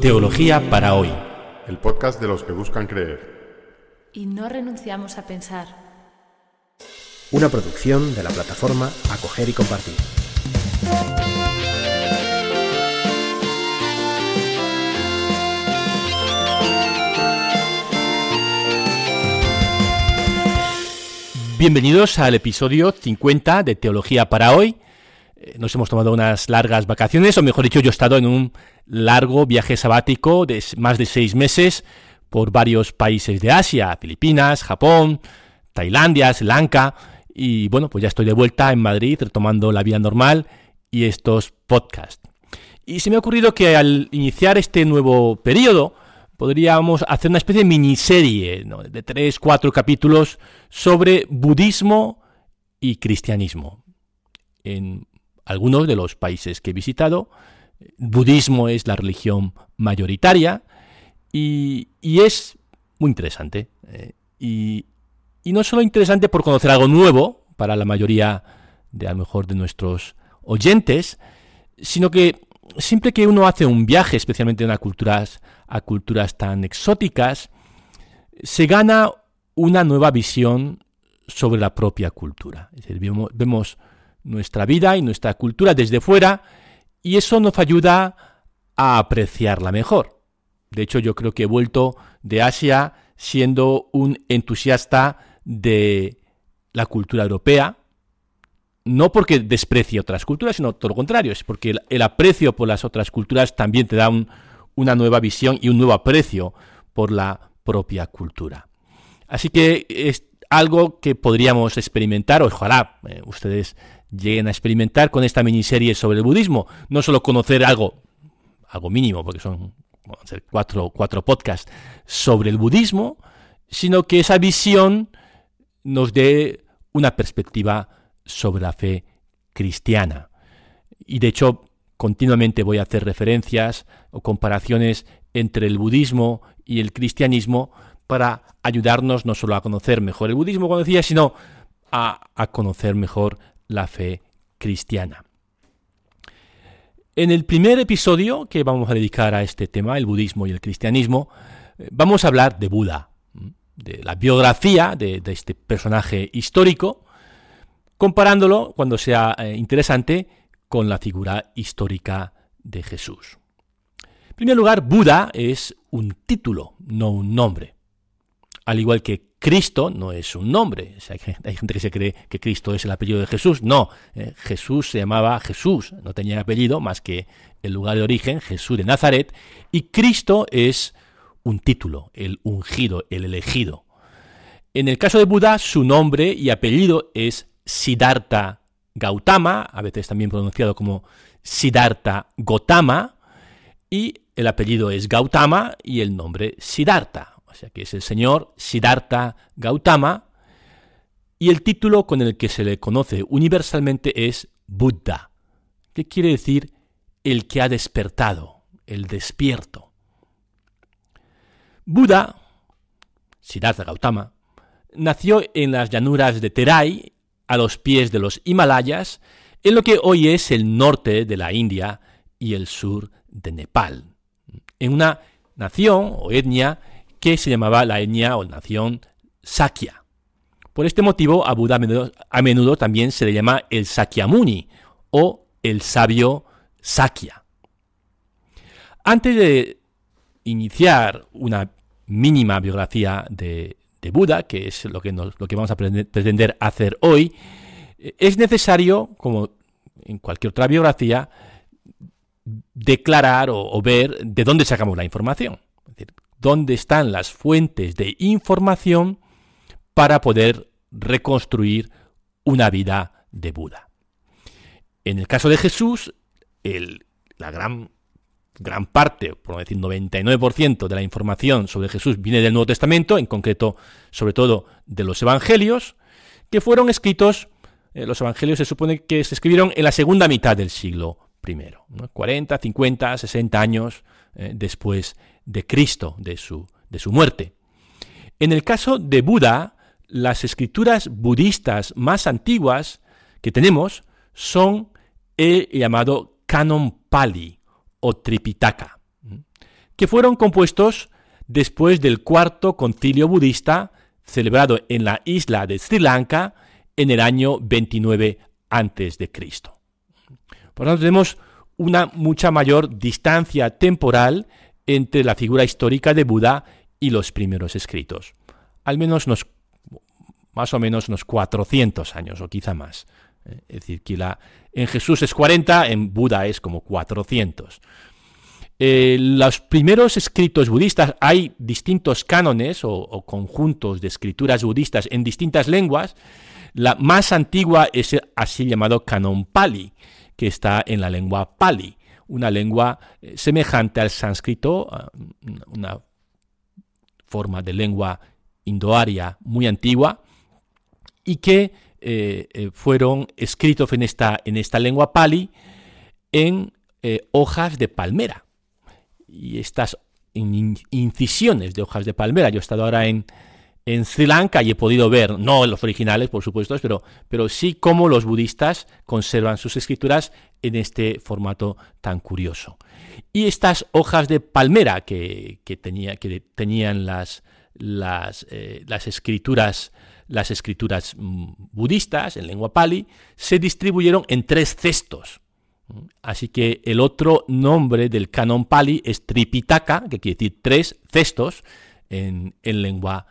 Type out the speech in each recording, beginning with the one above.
Teología para hoy. El podcast de los que buscan creer. Y no renunciamos a pensar. Una producción de la plataforma Acoger y Compartir. Bienvenidos al episodio 50 de Teología para hoy. Eh, Nos hemos tomado unas largas vacaciones, o mejor dicho, yo he estado en un largo viaje sabático de más de seis meses por varios países de Asia, Filipinas, Japón, Tailandia, Sri Lanka, y bueno, pues ya estoy de vuelta en Madrid retomando la vida normal y estos podcasts. Y se me ha ocurrido que al iniciar este nuevo periodo podríamos hacer una especie de miniserie ¿no? de tres, cuatro capítulos sobre budismo y cristianismo. En algunos de los países que he visitado, budismo es la religión mayoritaria y, es muy interesante. eh, y, no solo interesante por conocer algo nuevo para la mayoría de a lo mejor de nuestros oyentes, sino que siempre que uno hace un viaje, especialmente a culturas, tan exóticas, se gana una nueva visión sobre la propia cultura. Es decir, vemos nuestra vida y nuestra cultura desde fuera y eso nos ayuda a apreciarla mejor. De hecho, yo creo que he vuelto de Asia siendo un entusiasta de la cultura europea, no porque desprecie otras culturas, sino todo lo contrario, es porque el, aprecio por las otras culturas también te da un- una nueva visión y un nuevo aprecio por la propia cultura. Así que es algo que podríamos experimentar, ojalá eh, ustedes lleguen a experimentar con esta miniserie sobre el budismo, no solo conocer algo, algo mínimo, porque son cuatro, cuatro podcasts sobre el budismo, sino que esa visión nos dé una perspectiva sobre la fe cristiana. Y de hecho, continuamente voy a hacer referencias o comparaciones entre el budismo y el cristianismo para ayudarnos no solo a conocer mejor el budismo, como decía, sino a, a conocer mejor la fe cristiana. En el primer episodio que vamos a dedicar a este tema, el budismo y el cristianismo, eh, vamos a hablar de Buda, ¿m? de la biografía de, de este personaje histórico, comparándolo, cuando sea eh, interesante, con la figura histórica de Jesús. En primer lugar, Buda es un título, no un nombre. Al igual que Cristo no es un nombre. Hay gente que se cree que Cristo es el apellido de Jesús. No, eh, Jesús se llamaba Jesús, no tenía apellido más que el lugar de origen, Jesús de Nazaret, y Cristo es un título, el ungido, el elegido. En el caso de Buda, su nombre y apellido es Siddhartha Gautama, a veces también pronunciado como Siddhartha Gotama, y el apellido es Gautama y el nombre Siddhartha. O sea que es el señor Siddhartha Gautama, y el título con el que se le conoce universalmente es Buddha, que quiere decir el que ha despertado, el despierto. Buda, Siddhartha Gautama, nació en las llanuras de Terai, a los pies de los Himalayas, en lo que hoy es el norte de la India y el sur de Nepal, en una nación o etnia que se llamaba la etnia o nación Sakya. Por este motivo, a Buda a menudo, también se le llama el Sakyamuni o el sabio Sakya. Antes de iniciar una mínima biografía de, Buda, que es lo que, nos- lo que vamos a pretender- hacer hoy, es necesario, como en cualquier otra biografía, declarar o ver de dónde sacamos la información. Dónde están las fuentes de información para poder reconstruir una vida de Buda. En el caso de Jesús, el- la gran, gran parte, por decir 99% de la información sobre Jesús viene del Nuevo Testamento, en concreto, sobre todo, de los Evangelios, que fueron escritos, eh, los Evangelios se supone que se escribieron en la segunda mitad del siglo I, ¿no? 40, 50, 60 años eh, después de Cristo, de su, de su muerte. En el caso de Buda, las escrituras budistas más antiguas que tenemos son el llamado Canon Pali o Tripitaka. que fueron compuestos después del cuarto concilio budista celebrado en la isla de Sri Lanka en el año 29 a.C. Por lo tanto, tenemos una mucha mayor distancia temporal entre la figura histórica de Buda y los primeros escritos. Al menos unos, más o menos unos 400 años o quizá más. Eh, es decir, que la, en Jesús es 40, en Buda es como 400. Eh, los primeros escritos budistas, hay distintos cánones o, conjuntos de escrituras budistas en distintas lenguas. La más antigua es el así llamado canon Pali, que está en la lengua Pali, una lengua eh, semejante al sánscrito, ah, una forma de lengua indoaria muy antigua, y que eh, fueron escritos en esta, en esta lengua Pali en hojas de palmera y estas incisiones de hojas de palmera. Yo he estado ahora en, en Sri Lanka y he podido ver, no los originales, por supuesto, pero, pero sí cómo los budistas conservan sus escrituras en este formato tan curioso. Y estas hojas de palmera que, tenía, que tenían las, las, eh, las, escrituras, las escrituras mm, budistas en lengua pali, se distribuyeron en tres cestos. Así que el otro nombre del canon pali es Tripitaka, que quiere decir tres cestos en, lengua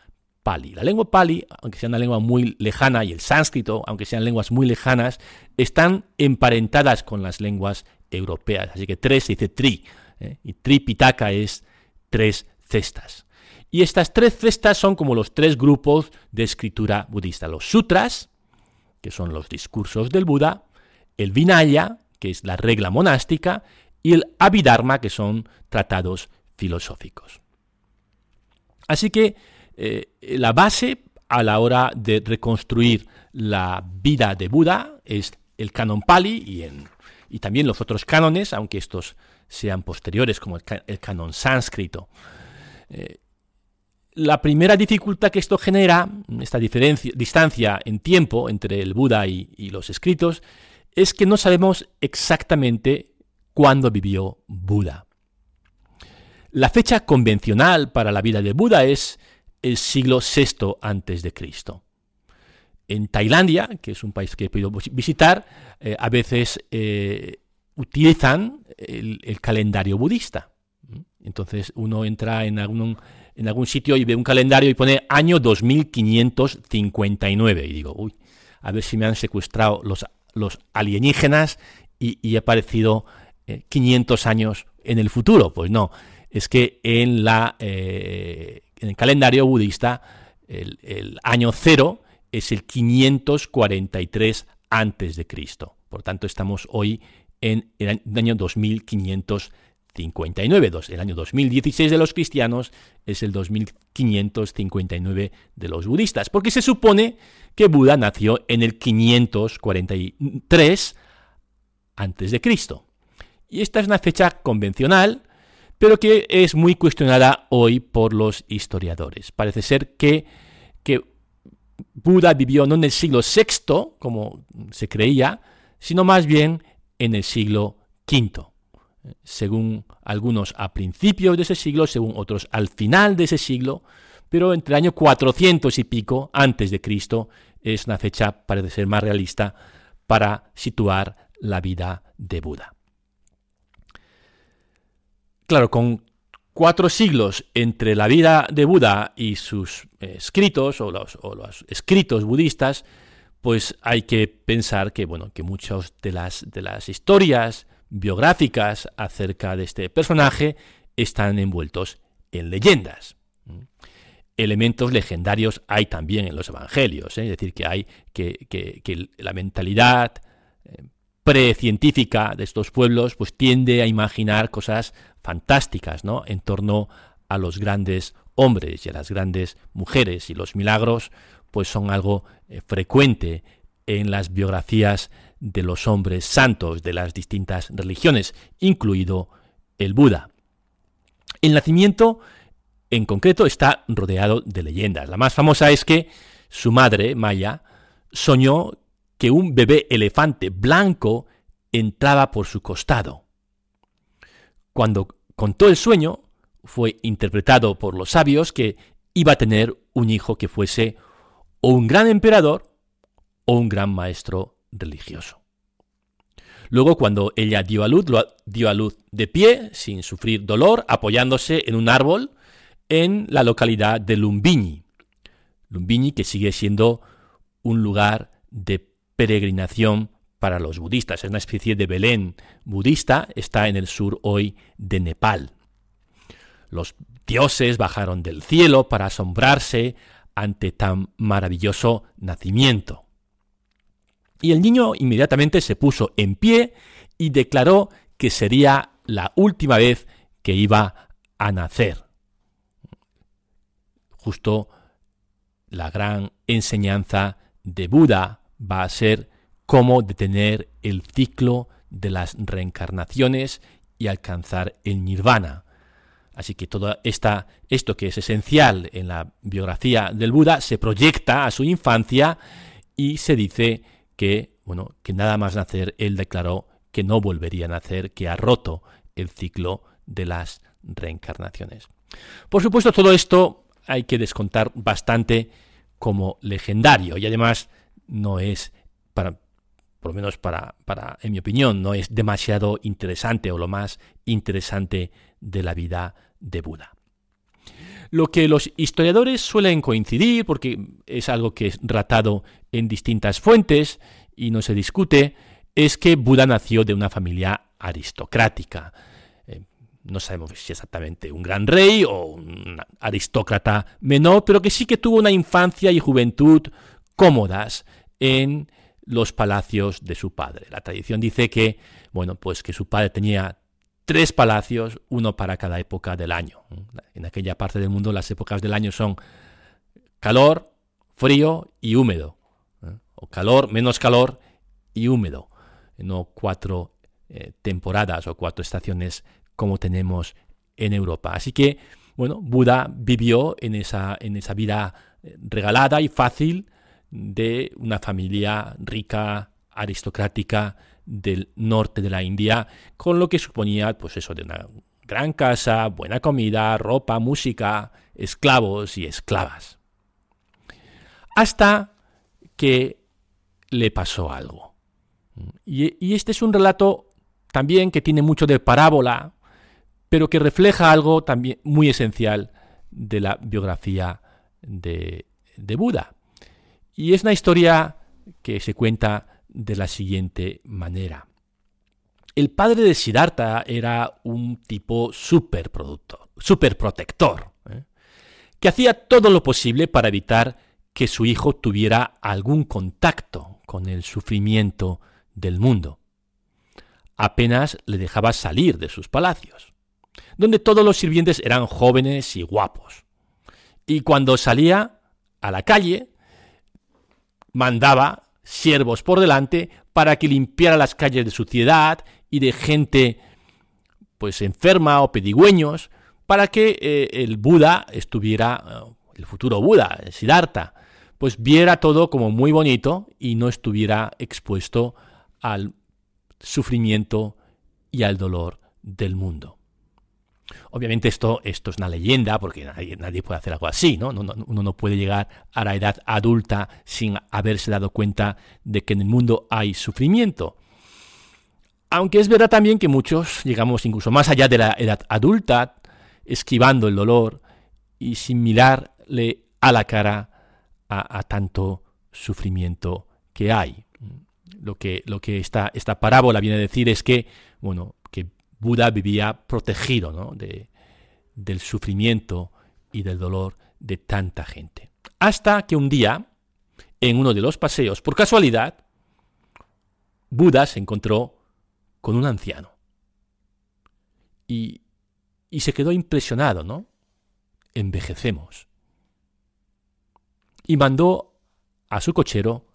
pali. La lengua pali, aunque sea una lengua muy lejana, y el sánscrito, aunque sean lenguas muy lejanas, están emparentadas con las lenguas europeas. Así que tres se dice tri, ¿eh? y Tripitaka es tres cestas. Y estas tres cestas son como los tres grupos de escritura budista. Los sutras, que son los discursos del Buda, el Vinaya, que es la regla monástica, y el Abhidharma, que son tratados filosóficos. Así que eh, la base a la hora de reconstruir la vida de Buda es el canon Pali y, también los otros cánones, aunque estos sean posteriores, como el, canon sánscrito. Eh, la primera dificultad que esto genera, esta diferencia, distancia en tiempo entre el Buda y los escritos, es que no sabemos exactamente cuándo vivió Buda. La fecha convencional para la vida de Buda es el siglo VI antes de Cristo. En Tailandia, que es un país que he podido visitar, eh, a veces eh, utilizan el, calendario budista. Entonces uno entra en algún, en algún sitio y ve un calendario y pone año 2559 y digo, uy, a ver si me han secuestrado los los alienígenas y, y ha aparecido 500 eh, años en el futuro. Pues no, es que en, la, en el calendario budista el, año cero es el 543 antes de Cristo. Por tanto, estamos hoy en el año 2559. El año 2016 de los cristianos es el 2559 de los budistas, porque se supone que Buda nació en el 543 antes de Cristo. Y esta es una fecha convencional, pero que es muy cuestionada hoy por los historiadores. Parece ser que, que Buda vivió no en el siglo VI, como se creía, sino más bien en el siglo V. Según algunos a principios de ese siglo, según otros al final de ese siglo, pero entre el año 400 y pico antes de Cristo es una fecha, parece ser más realista, para situar la vida de Buda. Claro, con cuatro siglos entre la vida de Buda y sus eh, escritos o los, escritos budistas, pues hay que pensar que, bueno, que muchas de las, de las historias biográficas acerca de este personaje están envueltos en leyendas elementos legendarios hay también en los evangelios, ¿eh? es decir, que hay que, la mentalidad eh, precientífica de estos pueblos pues tiende a imaginar cosas fantásticas ¿no? en torno a los grandes hombres y a las grandes mujeres y los milagros pues son algo eh, frecuente en las biografías de los hombres santos de las distintas religiones, incluido el Buda. El nacimiento en concreto está rodeado de leyendas. La más famosa es que su madre, Maya, soñó que un bebé elefante blanco entraba por su costado. Cuando contó el sueño, fue interpretado por los sabios que iba a tener un hijo que fuese o un gran emperador o un gran maestro religioso. Luego, cuando ella dio a luz, lo dio a luz de pie, sin sufrir dolor, apoyándose en un árbol en la localidad de Lumbini. Lumbini que sigue siendo un lugar de peregrinación para los budistas. Es una especie de Belén budista, está en el sur hoy de Nepal. Los dioses bajaron del cielo para asombrarse ante tan maravilloso nacimiento. Y el niño inmediatamente se puso en pie y declaró que sería la última vez que iba a nacer. Justo la gran enseñanza de Buda va a ser cómo detener el ciclo de las reencarnaciones y alcanzar el nirvana. Así que todo esta, esto que es esencial en la biografía del Buda se proyecta a su infancia y se dice que, bueno, que nada más nacer él declaró que no volvería a nacer, que ha roto el ciclo de las reencarnaciones. Por supuesto, todo esto hay que descontar bastante como legendario y además no es para por lo menos para, para, en mi opinión, no es demasiado interesante o lo más interesante de la vida de Buda. Lo que los historiadores suelen coincidir, porque es algo que es ratado en distintas fuentes y no se discute, es que Buda nació de una familia aristocrática. Eh, no sabemos si exactamente un gran rey o un aristócrata menor, pero que sí que tuvo una infancia y juventud cómodas en los palacios de su padre. La tradición dice que, bueno, pues que su padre tenía tres palacios, uno para cada época del año. En aquella parte del mundo las épocas del año son calor, frío y húmedo. ¿eh? O calor, menos calor y húmedo. No cuatro eh, temporadas o cuatro estaciones como tenemos en Europa. Así que, bueno, Buda vivió en esa, en esa vida eh, regalada y fácil de una familia rica, aristocrática del norte de la India, con lo que suponía, pues eso, de una gran casa, buena comida, ropa, música, esclavos y esclavas. Hasta que le pasó algo. Y, este es un relato también que tiene mucho de parábola, pero que refleja algo también muy esencial de la biografía de, de Buda. Y es una historia que se cuenta de la siguiente manera. El padre de Siddhartha era un tipo súper protector, ¿eh? que hacía todo lo posible para evitar que su hijo tuviera algún contacto con el sufrimiento del mundo. Apenas le dejaba salir de sus palacios, donde todos los sirvientes eran jóvenes y guapos. Y cuando salía a la calle, mandaba siervos por delante para que limpiara las calles de suciedad y de gente pues enferma o pedigüeños para que eh, el Buda estuviera, eh, el futuro Buda, el Siddhartha, pues viera todo como muy bonito y no estuviera expuesto al sufrimiento y al dolor del mundo. Obviamente esto, esto es una leyenda, porque nadie, puede hacer algo así, ¿no? Uno no puede llegar a la edad adulta sin haberse dado cuenta de que en el mundo hay sufrimiento. Aunque es verdad también que muchos llegamos incluso más allá de la edad adulta, esquivando el dolor y sin mirarle a la cara a, tanto sufrimiento que hay. Lo que, lo que esta, esta parábola viene a decir es que, bueno, Buda vivía protegido de, del sufrimiento y del dolor de tanta gente. Hasta que un día, en uno de los paseos, por casualidad, Buda se encontró con un anciano. Y, y se quedó impresionado, ¿no? Envejecemos. Y mandó a su cochero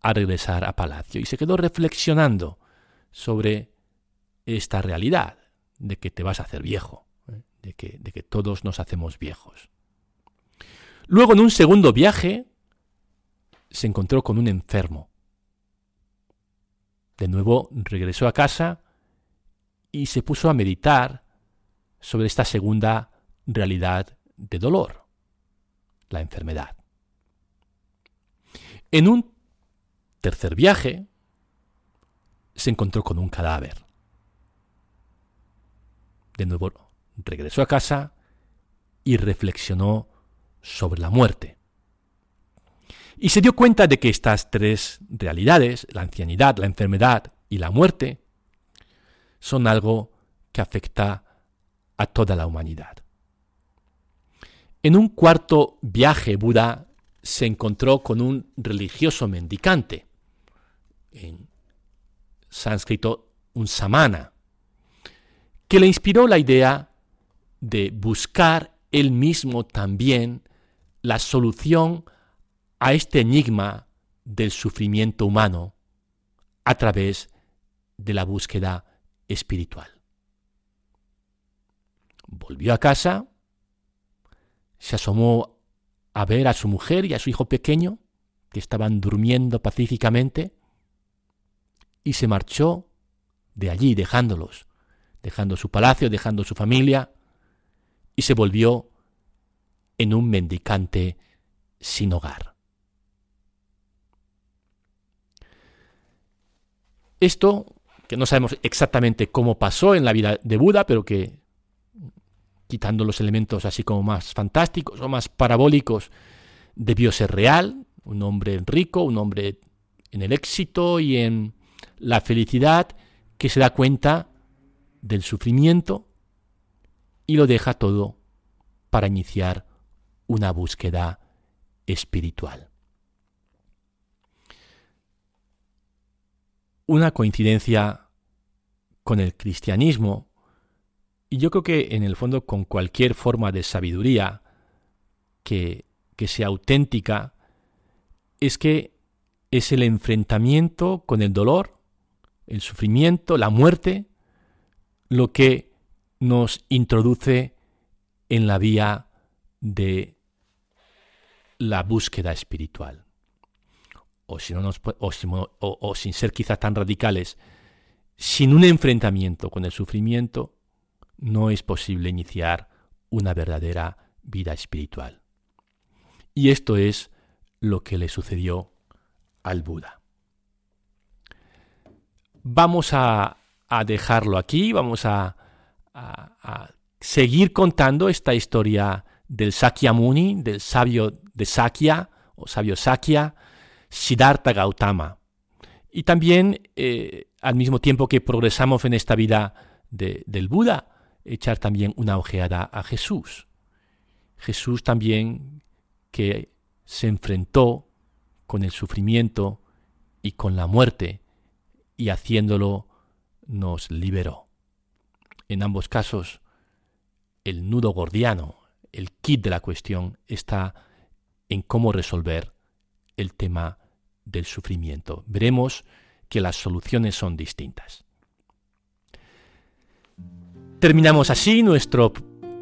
a regresar a palacio y se quedó reflexionando sobre esta realidad de que te vas a hacer viejo, de, que, de que todos nos hacemos viejos. Luego, en un segundo viaje, se encontró con un enfermo. De nuevo regresó a casa y se puso a meditar sobre esta segunda realidad de dolor, la enfermedad. En un tercer viaje se encontró con un cadáver. De nuevo regresó a casa y reflexionó sobre la muerte. Y se dio cuenta de que estas tres realidades, la ancianidad, la enfermedad y la muerte, son algo que afecta a toda la humanidad. En un cuarto viaje, Buda se encontró con un religioso mendicante, en sánscrito un samana, que le inspiró la idea de buscar él mismo también la solución a este enigma del sufrimiento humano a través de la búsqueda espiritual. Volvió a casa, se asomó a ver a su mujer y a su hijo pequeño, que estaban durmiendo pacíficamente, y se marchó de allí dejándolos, dejando su palacio, dejando su familia, y se volvió en un mendicante sin hogar. Esto, que no sabemos exactamente cómo pasó en la vida de Buda, pero que, quitando los elementos así como más fantásticos o más parabólicos, debió ser real, un hombre rico, un hombre en el éxito y en la felicidad, que se da cuenta del sufrimiento y lo deja todo para iniciar una búsqueda espiritual. una coincidencia con el cristianismo y yo creo que en el fondo con cualquier forma de sabiduría que, que sea auténtica es que es el enfrentamiento con el dolor, el sufrimiento, la muerte, lo que nos introduce en la vía de la búsqueda espiritual o, si no o, sin ser quizá tan radicales, sin un enfrentamiento con el sufrimiento, no es posible iniciar una verdadera vida espiritual. Y esto es lo que le sucedió al Buda. Vamos a, dejarlo aquí, vamos a, a, seguir contando esta historia del Sakyamuni, del sabio de Sakya o sabio Sakya, Siddhartha Gautama. Y también, eh, al mismo tiempo que progresamos en esta vida del Buda, echar también una ojeada a Jesús. Jesús también que se enfrentó con el sufrimiento y con la muerte y haciéndolo nos liberó. En ambos casos, el nudo gordiano, el kit de la cuestión está en cómo resolver el tema del sufrimiento. Veremos que las soluciones son distintas. Terminamos así nuestro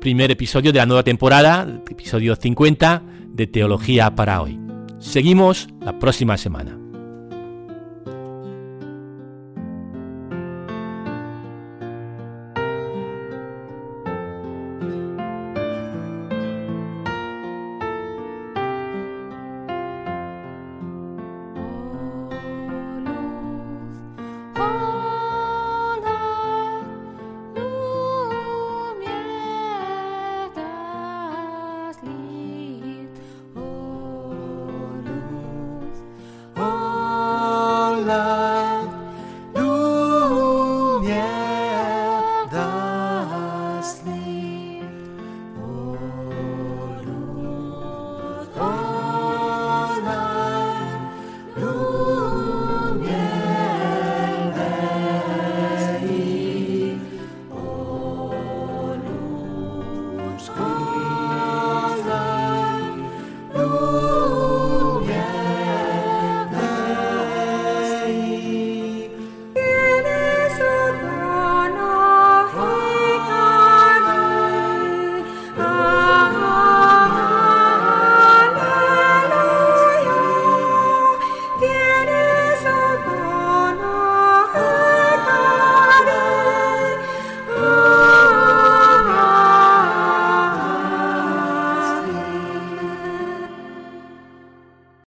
primer episodio de la nueva temporada, episodio 50 de Teología para hoy. Seguimos la próxima semana. school.